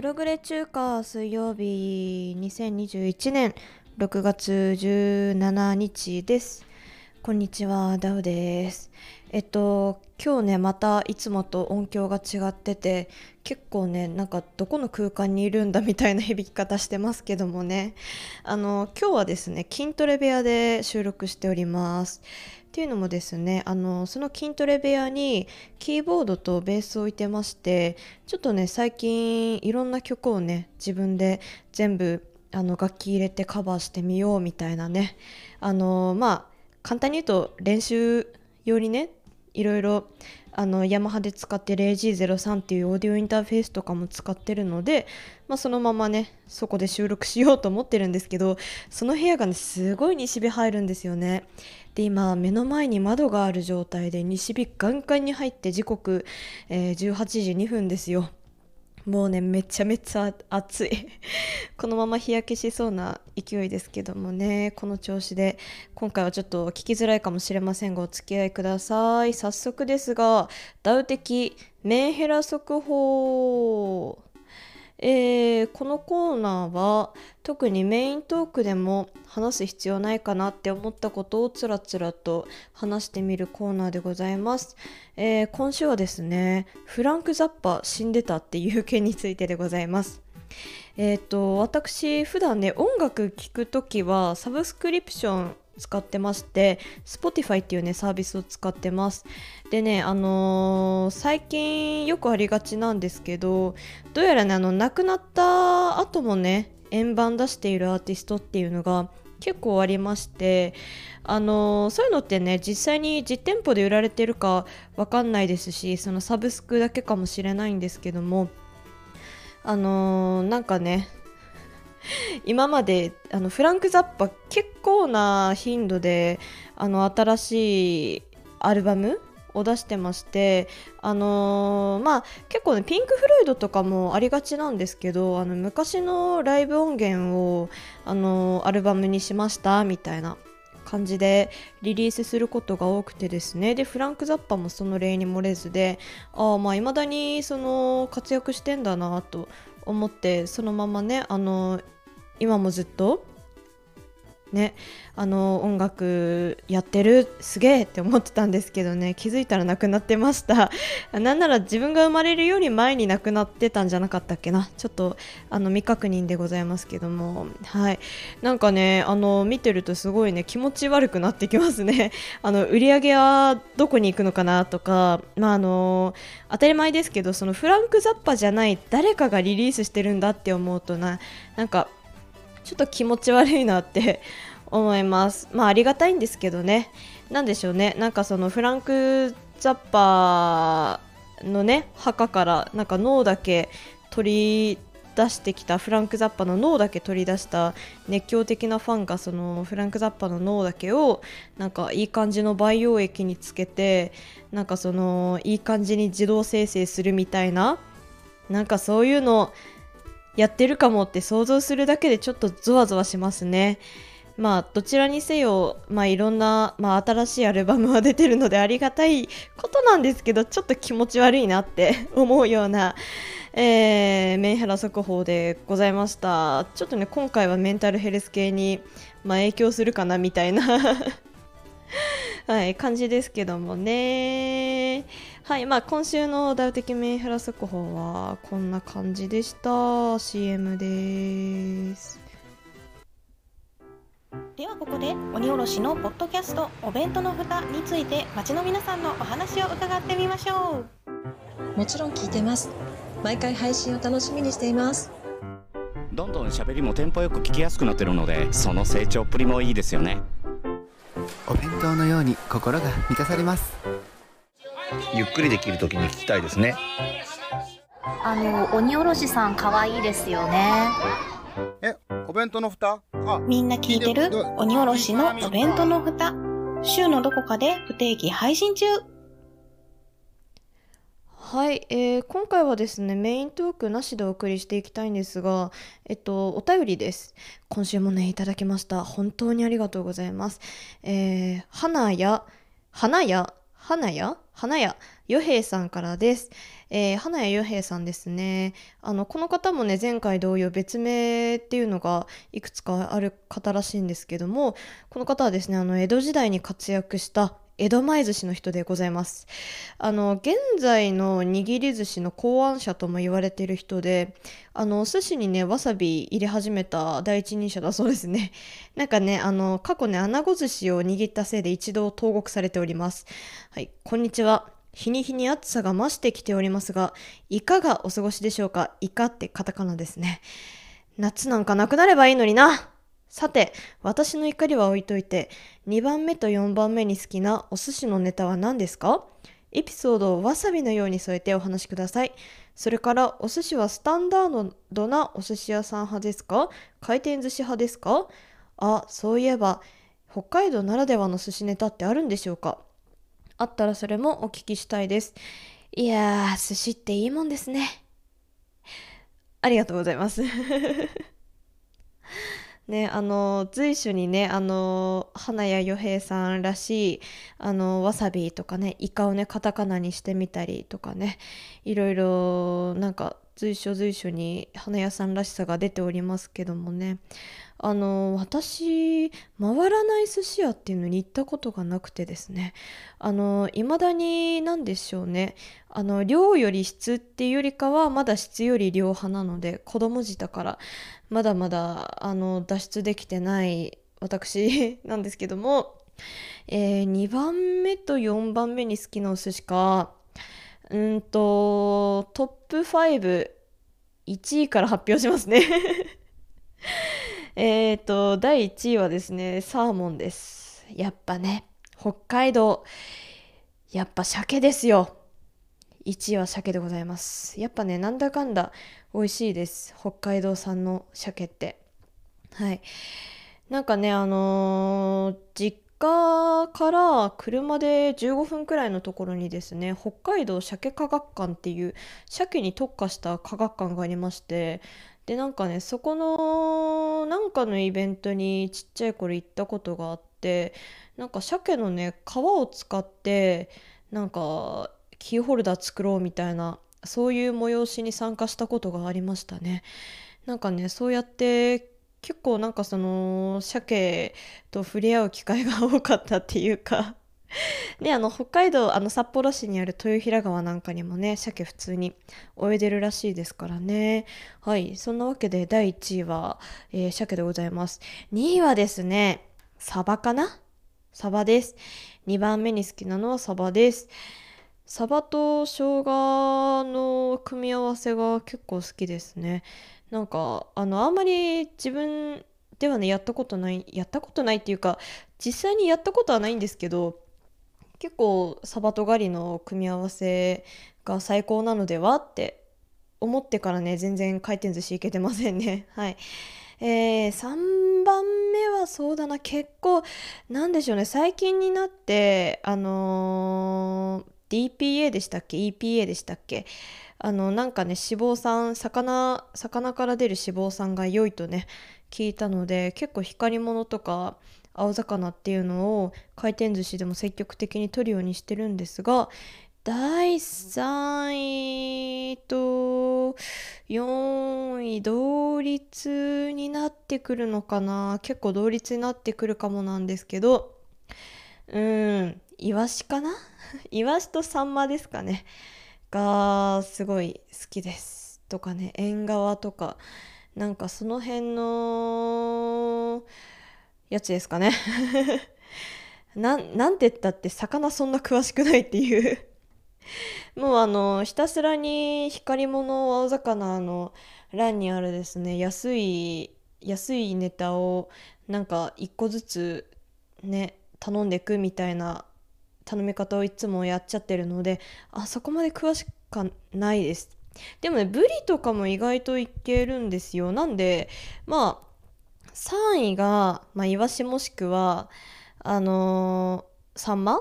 プログレ中華水曜日2021年6月17日です。こんにちは、ダウです。えっと、今日ね、またいつもと音響が違ってて、結構ね、なんかどこの空間にいるんだみたいな 響き方してますけどもね。あの、今日はですね、筋トレ部屋で収録しております。っていうのもですねあのその筋トレ部屋にキーボードとベースを置いてましてちょっとね最近いろんな曲をね自分で全部あの楽器入れてカバーしてみようみたいなねあのまあ簡単に言うと練習よりねいろいろあのヤマハで使ってる AG03 っていうオーディオインターフェースとかも使ってるので、まあ、そのままねそこで収録しようと思ってるんですけどその部屋がねすごい西日入るんですよね。で今目の前に窓がある状態で西日ガンガンに入って時刻、えー18時2分ですよ。もうねめちゃめちゃ暑い。このまま日焼けしそうな勢いですけどもねこの調子で今回はちょっと聞きづらいかもしれませんがお付き合いください。早速ですがダウ的メンヘラ速報。えーこのコーナーは特にメイントークでも話す必要ないかなって思ったことをつらつらと話してみるコーナーでございます、えー今週はですねフランク・ザッパ死んでたっていう件についてでございます。えっ、と私普段ね音楽聴くときはサブスクリプション使ってまして Spotify っていうねサービスを使ってます。でねあのー最近よくありがちなんですけどどうやらねあの亡くなった後もね円盤出しているアーティストっていうのが結構ありましてあのーそういうのってね実際に実店舗で売られてるかわかんないですしそのサブスクだけかもしれないんですけどもあのーなんかね 今まであのフランク・ザッパ結構な頻度であの新しいアルバムを出してましてあのーまあ結構ねピンク・フロイドとかもありがちなんですけどあの昔のライブ音源をあのーアルバムにしましたみたいな感じでリリースすることが多くてですね。でフランク・ザッパもその例に漏れずでああまあ未だにその活躍してんだなと思ってそのままねあの今もずっとねあの音楽やってる？すげえって思ってたんですけどね気づいたら亡くなってました。なんなら自分が生まれるより前に亡くなってたんじゃなかったっけな。ちょっとあの未確認でございますけども。はい。なんかねあの見てるとすごいね気持ち悪くなってきますね。あの売り上げはどこに行くのかなとか。まああの当たり前ですけどそのフランク・ザッパじゃない誰かがリリースしてるんだって思うとななんかちょっと気持ち悪いなって 思います。まあありがたいんですけどね。なんでしょうね。なんかそのフランク・ザッパーのね、墓からなんか脳だけ取り出してきたフランク・ザッパの脳だけ取り出した熱狂的なファンがそのフランク・ザッパの脳だけをなんかいい感じの培養液につけてなんかそのいい感じに自動生成するみたいななんかそういうのやってるかもって想像するだけでちょっとゾワゾワしますね。まあどちらにせよ、まあ、いろんな、まあ、新しいアルバムは出てるのでありがたいことなんですけどちょっと気持ち悪いなって 思うような、えーメンヘラ速報でございましたちょっとね今回はメンタルヘルス系に、まあ、影響するかなみたいな はい、感じですけどもね。はい、まあ今週のダウ的メンヘラ速報はこんな感じでした。CM です。ではここで鬼おろしのポッドキャストお弁当の蓋について町の皆さんのお話を伺ってみましょうもちろん聞いてます毎回配信を楽しみにしていますどんどん喋りもテンポよく聞きやすくなってるのでその成長っぷりもいいですよねお弁当のように心が満たされますゆっくりできるときに聞きたいですねあの鬼おろしさん可愛いですよね。えお弁当の蓋？あみんな聞いてる？鬼おろしのお弁当の蓋週のどこかで不定期配信中はい、えー今回はですね、メイントークなしでお送りしていきたいんですが、えっと、お便りです。今週もね、いただきました。本当にありがとうございます。えー花や、花や、花や、花屋与平さんからです。えー、花谷与平さんですね。あの、この方もね、前回同様別名っていうのがいくつかある方らしいんですけども、この方はですね、あの、江戸時代に活躍した江戸前寿司の人でございます。あの、現在の握り寿司の考案者とも言われている人で、あの、お寿司にね、わさび入れ始めた第一人者だそうですね。なんかね、あの、過去ね、穴子寿司を握ったせいで一度投獄されております。はい、こんにちは。日に日に暑さが増してきておりますが、いかがお過ごしでしょうか？いかってカタカナですね。夏なんかなくなればいいのにな。さて、私の怒りは置いといて、2番目と4番目に好きなお寿司のネタは何ですか？エピソードをわさびのように添えてお話しください。それから、お寿司はスタンダードなお寿司屋さん派ですか？回転寿司派ですか？あ、そういえば、北海道ならではの寿司ネタってあるんでしょうか？あったらそれもお聞きしたいです。いやー、寿司っていいもんですね。ありがとうございます。ね、あの随所にねあの花谷与平さんらしいあのわさびとかねイカをねカタカナにしてみたりとかねいろいろなんか随所随所に花屋さんらしさが出ておりますけどもね。あの私回らない寿司屋っていうのに行ったことがなくてですね。あの未だに何でしょうね。あの量より質っていうよりかはまだ質より量派なので子供舌からまだまだあの脱出できてない私 なんですけども、えー、2番目と4番目に好きなお寿司かうんとトップ51位から発表しますね。えっと第1位はですねサーモンです。やっぱね北海道やっぱ鮭ですよ。1位は鮭でございます。やっぱねなんだかんだ美味しいです。北海道産の鮭って。はい。なんかねあのー、実家から車で15分くらいのところにですね北海道鮭科学館っていう鮭に特化した科学館がありましてでなんかねそこのなんかのイベントにちっちゃい頃行ったことがあってなんか鮭のね皮を使ってなんかキーホルダー作ろうみたいなそういう催しに参加したことがありましたね。なんかねそうやって結構なんかその鮭と触れ合う機会が多かったっていうか。であの北海道あの札幌市にある豊平川なんかにもね鮭普通に泳いでるらしいですからね。はい。そんなわけで第1位は、えー、鮭でございます。2位はですねサバかな？サバです。2番目に好きなのはサバです。サバと生姜の組み合わせが結構好きですね。なんかあのあんまり自分ではねやったことないやったことないっていうか実際にやったことはないんですけど結構サバとガリの組み合わせが最高なのではって思ってからね全然回転寿司いけてませんね。はい。えー、3番目はそうだな。結構なんでしょうね。最近になってあのー、DPA でしたっけ？EPA でしたっけ？あのなんかね脂肪酸魚魚から出る脂肪酸が良いとね聞いたので結構光り物とか青魚っていうのを回転寿司でも積極的に取るようにしてるんですが第3位と4位同率になってくるのかな？結構同率になってくるかもなんですけどうん。イワシかな？イワシとサンマですかね。がすごい好きですとかね。縁側とか。なんかその辺のやつですかね。ななんて言ったって魚そんな詳しくないっていう。もうあのひたすらに光り物青魚の欄にあるですね。安い安いネタをなんか一個ずつね頼んでいくみたいな頼み方をいつもやっちゃってるのであそこまで詳しくないです。でもねブリとかも意外といけるんですよ。なんでまあ3位が、まあ、イワシもしくはあのー、サンマ？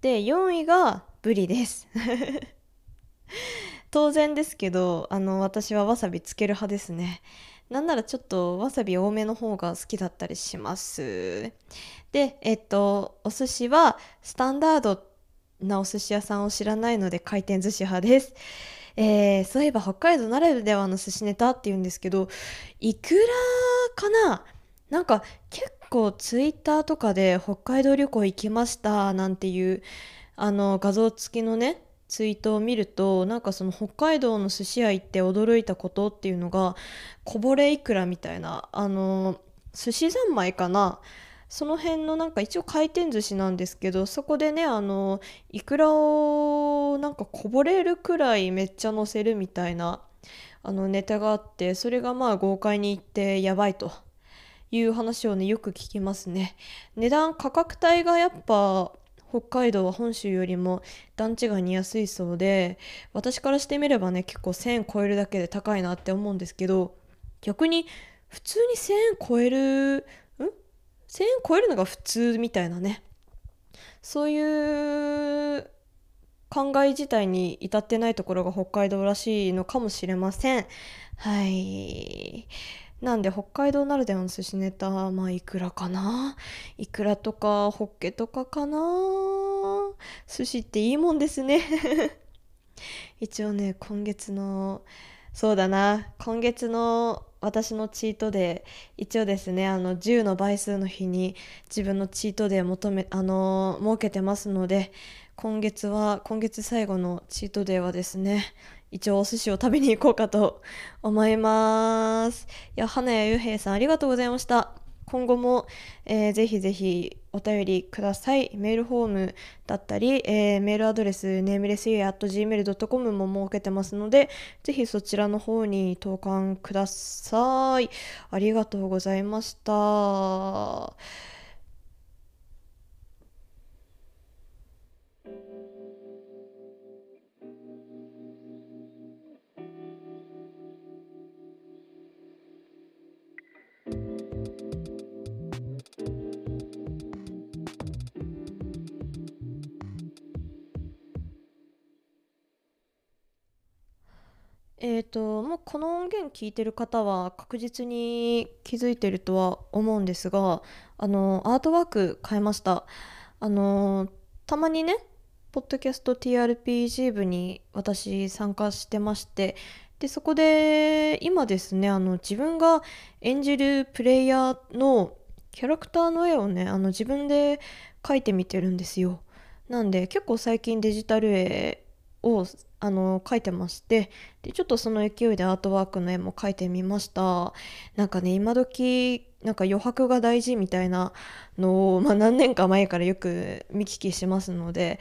で4位がブリです。当然ですけどあの私はわさびつける派ですね。なんならちょっとわさび多めの方が好きだったりしますでえっとお寿司はスタンダードなお寿司屋さんを知らないので回転寿司派です。えーそういえば北海道ならではの寿司ネタっていうんですけどいくらかな？なんか結構ツイッターとかで北海道旅行行きましたなんていうあの画像付きのねツイートを見るとなんかその北海道の寿司屋行って驚いたことっていうのがこぼれいくらみたいなあの寿司三昧かな。その辺のなんか一応回転寿司なんですけどそこでねあのいくらをなんかこぼれるくらいめっちゃ乗せるみたいなあのネタがあってそれがまあ豪快に行ってやばいと。いう話をねよく聞きますね。値段価格帯がやっぱ北海道は本州よりも段違いに安いそうで私からしてみればね結構1000円超えるだけで高いなって思うんですけど逆に普通に1000円超えるん？1000円超えるのが普通みたいなね。そういう考え自体に至ってないところが北海道らしいのかもしれません。はい。なんで北海道ならではの寿司ネタまあいくらかな？いくらとかホッケとかかな？寿司っていいもんですね。一応ね今月のそうだな。今月の私のチートデー一応ですねあの10の倍数の日に自分のチートデー求めあの設けてますので今月は今月最後のチートデーはですね一応お寿司を食べに行こうかと思います。いや花谷ゆ平さんありがとうございました。今後も、えーぜひぜひお便りください。メールフォームだったり、えーメールアドレスネームレス gmail.com も設けてますのでぜひそちらの方に投函ください。ありがとうございました。えーともうこの音源聞いてる方は確実に気づいてるとは思うんですがあのアートワーク変えました。あのたまにねポッドキャスト TRPG 部に私参加してましてでそこで今ですねあの自分が演じるプレイヤーのキャラクターの絵をねあの自分で描いてみてるんですよ。なんで結構最近デジタル絵をあの描いてましてでちょっとその勢いでアートワークの絵も描いてみました。なんかね今時なんか余白が大事みたいなのを、まあ、何年か前からよく見聞きしますので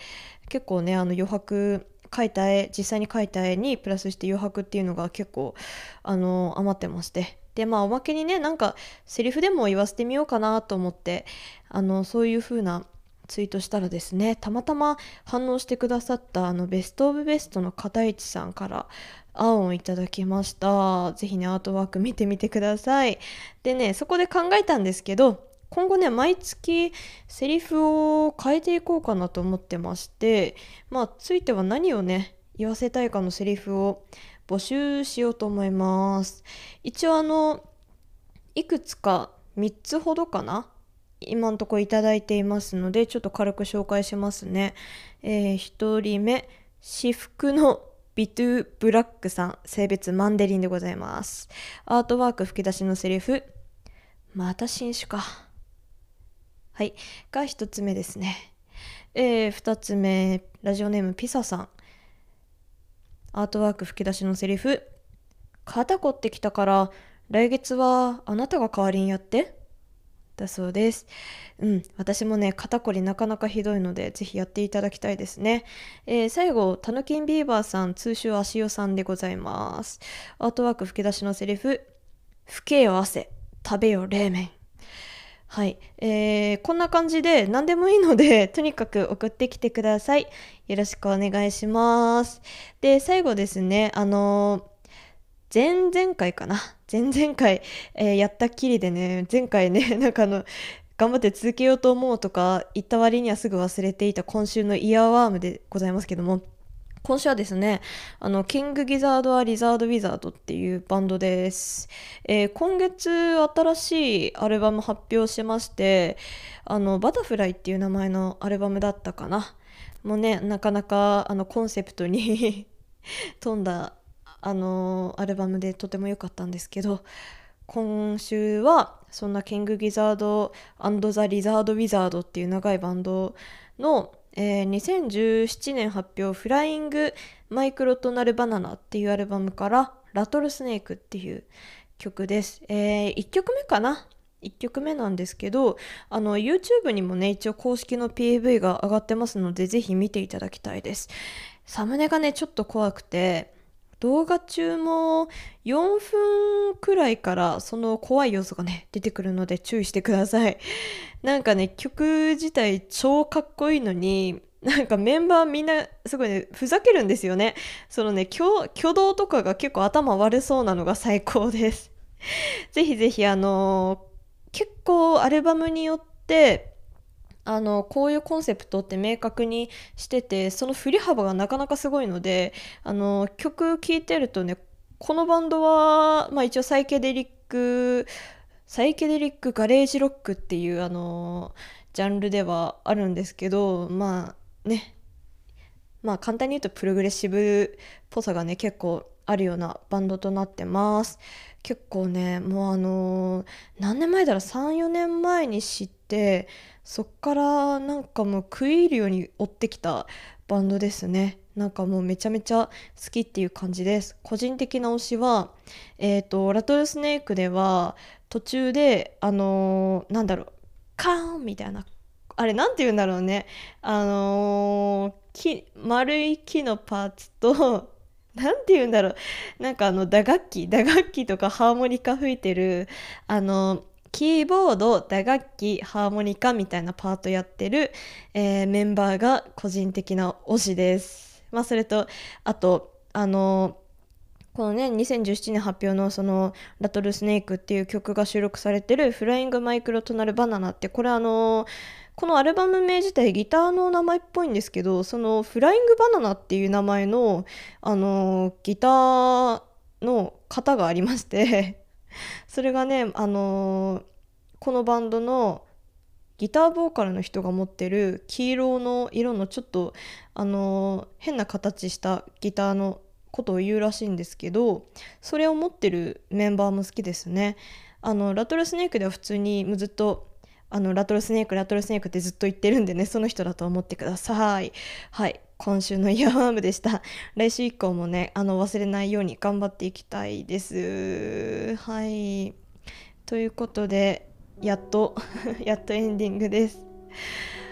結構ねあの余白描いた絵実際に描いた絵にプラスして余白っていうのが結構あの余ってまして。でまあおまけにねなんかセリフでも言わせてみようかなと思ってあのそういう風なツイートしたらですねたまたま反応してくださったあのベストオブベストの片市さんから案をいただきました。ぜひねアートワーク見てみてください。でねそこで考えたんですけど今後ね毎月セリフを変えていこうかなと思ってましてまあついては何をね言わせたいかのセリフを募集しようと思います。一応あのいくつか3つほどかな今のところいただいていますのでちょっと軽く紹介しますね、えー、1人目私服のビトゥブラックさん性別マンデリンでございます。アートワーク吹き出しのセリフまた新種か。はい。が1つ目ですね。えー、2つ目ラジオネームピサさん。アートワーク吹き出しのセリフ肩凝ってきたから来月はあなたが代わりにやって。だそうです。うん、私もね、肩こりなかなかひどいので、ぜひやっていただきたいですね。えー最後、タヌキンビーバーさん、通称足代さんでございます。アートワーク吹き出しのセリフ、吹けよ汗、食べよ冷麺。はい、えーこんな感じで何でもいいので とにかく送ってきてくださいよろしくお願いしますで最後ですねあの前々回かな前々回、えーやったっきりでね前回ね なんかあの頑張って続けようと思うとか言った割にはすぐ忘れていた今週のイヤーワームでございますけども今週はですね、あの、キングギザードはリザードウィザードっていうバンドです。えー今月新しいアルバム発表しまして、あの、バタフライっていう名前のアルバムだったかな。もうねなかなかあのコンセプトに 富んだあのアルバムでとても良かったんですけど今週はそんなキング・ギザードザ・リザード・ウィザードっていう長いバンドの、えー2017年発表「フライング・マイクロトナル・バナナ」っていうアルバムから「ラトルスネーク」っていう曲です。え1曲目かな？1曲目なんですけどあの YouTube にもね一応公式の PV が上がってますのでぜひ見ていただきたいですサムネがねちょっと怖くて動画中も4分くらいからその怖い要素がね出てくるので注意してください。なんかね曲自体超かっこいいのになんかメンバーみんなすごいねふざけるんですよね。そのね挙動とかが結構頭悪そうなのが最高です。ぜひぜひあの結構アルバムによってあのこういうコンセプトって明確にしててその振り幅がなかなかすごいのであの曲聴いてるとねこのバンドは、まあ、一応サイケデリックサイケデリックガレージロックっていうあのジャンルではあるんですけどまあねまあ簡単に言うとプログレッシブっぽさがね結構あるようなバンドとなってます。結構ねもうあのー何年前だろう？34年前に知ってそっからなんかもう食い入るように追ってきたバンドですね。なんかもうめちゃめちゃ好きっていう感じです。個人的な推しはえっ、とラトルスネークでは途中であのーなんだろうカーンみたいなあれなんて言うんだろうね。あのー木丸い木のパーツとなんて言うんだろうなんかあの打楽器打楽器とかハーモニカ吹いてるあのキーボード打楽器ハーモニカみたいなパートやってる、えーメンバーが個人的な推しです。まあそれとあとあのこのね2017年発表のその「ラトルスネーク」っていう曲が収録されてる「フライングマイクロトナルバナナ」ってこれあのこのアルバム名自体ギターの名前っぽいんですけどそのフライングバナナっていう名前のあのギターの型がありまして それがねあのこのバンドのギターボーカルの人が持ってる黄色の色のちょっとあの変な形したギターのことを言うらしいんですけどそれを持ってるメンバーも好きですね。あのラトルスネークでは普通にずっとあのラトルスネークラトルスネークってずっと言ってるんでねその人だと思ってください。はい。今週のイヤーワームでした。来週以降もねあの忘れないように頑張っていきたいです。はい。ということでやっと やっとエンディングです。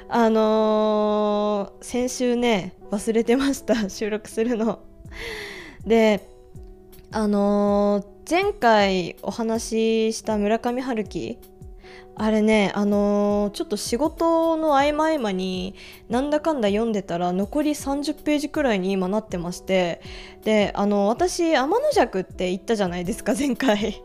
あのー先週ね忘れてました。収録するの。であのー前回お話しした村上春樹あれねあのーちょっと仕事の合間合間になんだかんだ読んでたら残り30ページくらいに今なってましてであの私天の尺って言ったじゃないですか前回。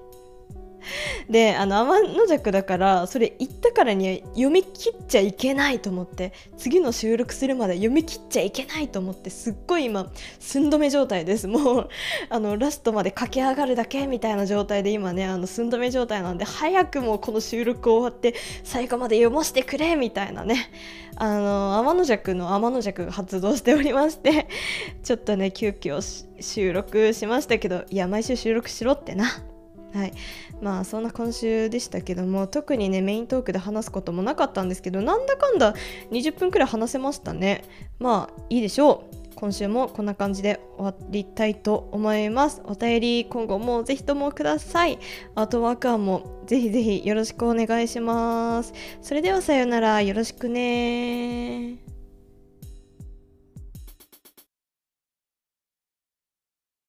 であの天の弱だからそれ言ったからには読み切っちゃいけないと思って次の収録するまで読み切っちゃいけないと思ってすっごい今寸止め状態です。もうあのラストまで駆け上がるだけみたいな状態で今ねあの寸止め状態なんで早くもうこの収録終わって最後まで読ませてくれみたいなね。あの天の弱の天の弱が発動しておりましてちょっとね急遽収録しましたけどいや毎週収録しろってな。はい。まあそんな今週でしたけども特にねメイントークで話すこともなかったんですけどなんだかんだ20分くらい話せましたね。まあいいでしょう。今週もこんな感じで終わりたいと思います。お便り今後もぜひともください。アートワーク案もぜひぜひよろしくお願いします。それではさようなら。よろしくね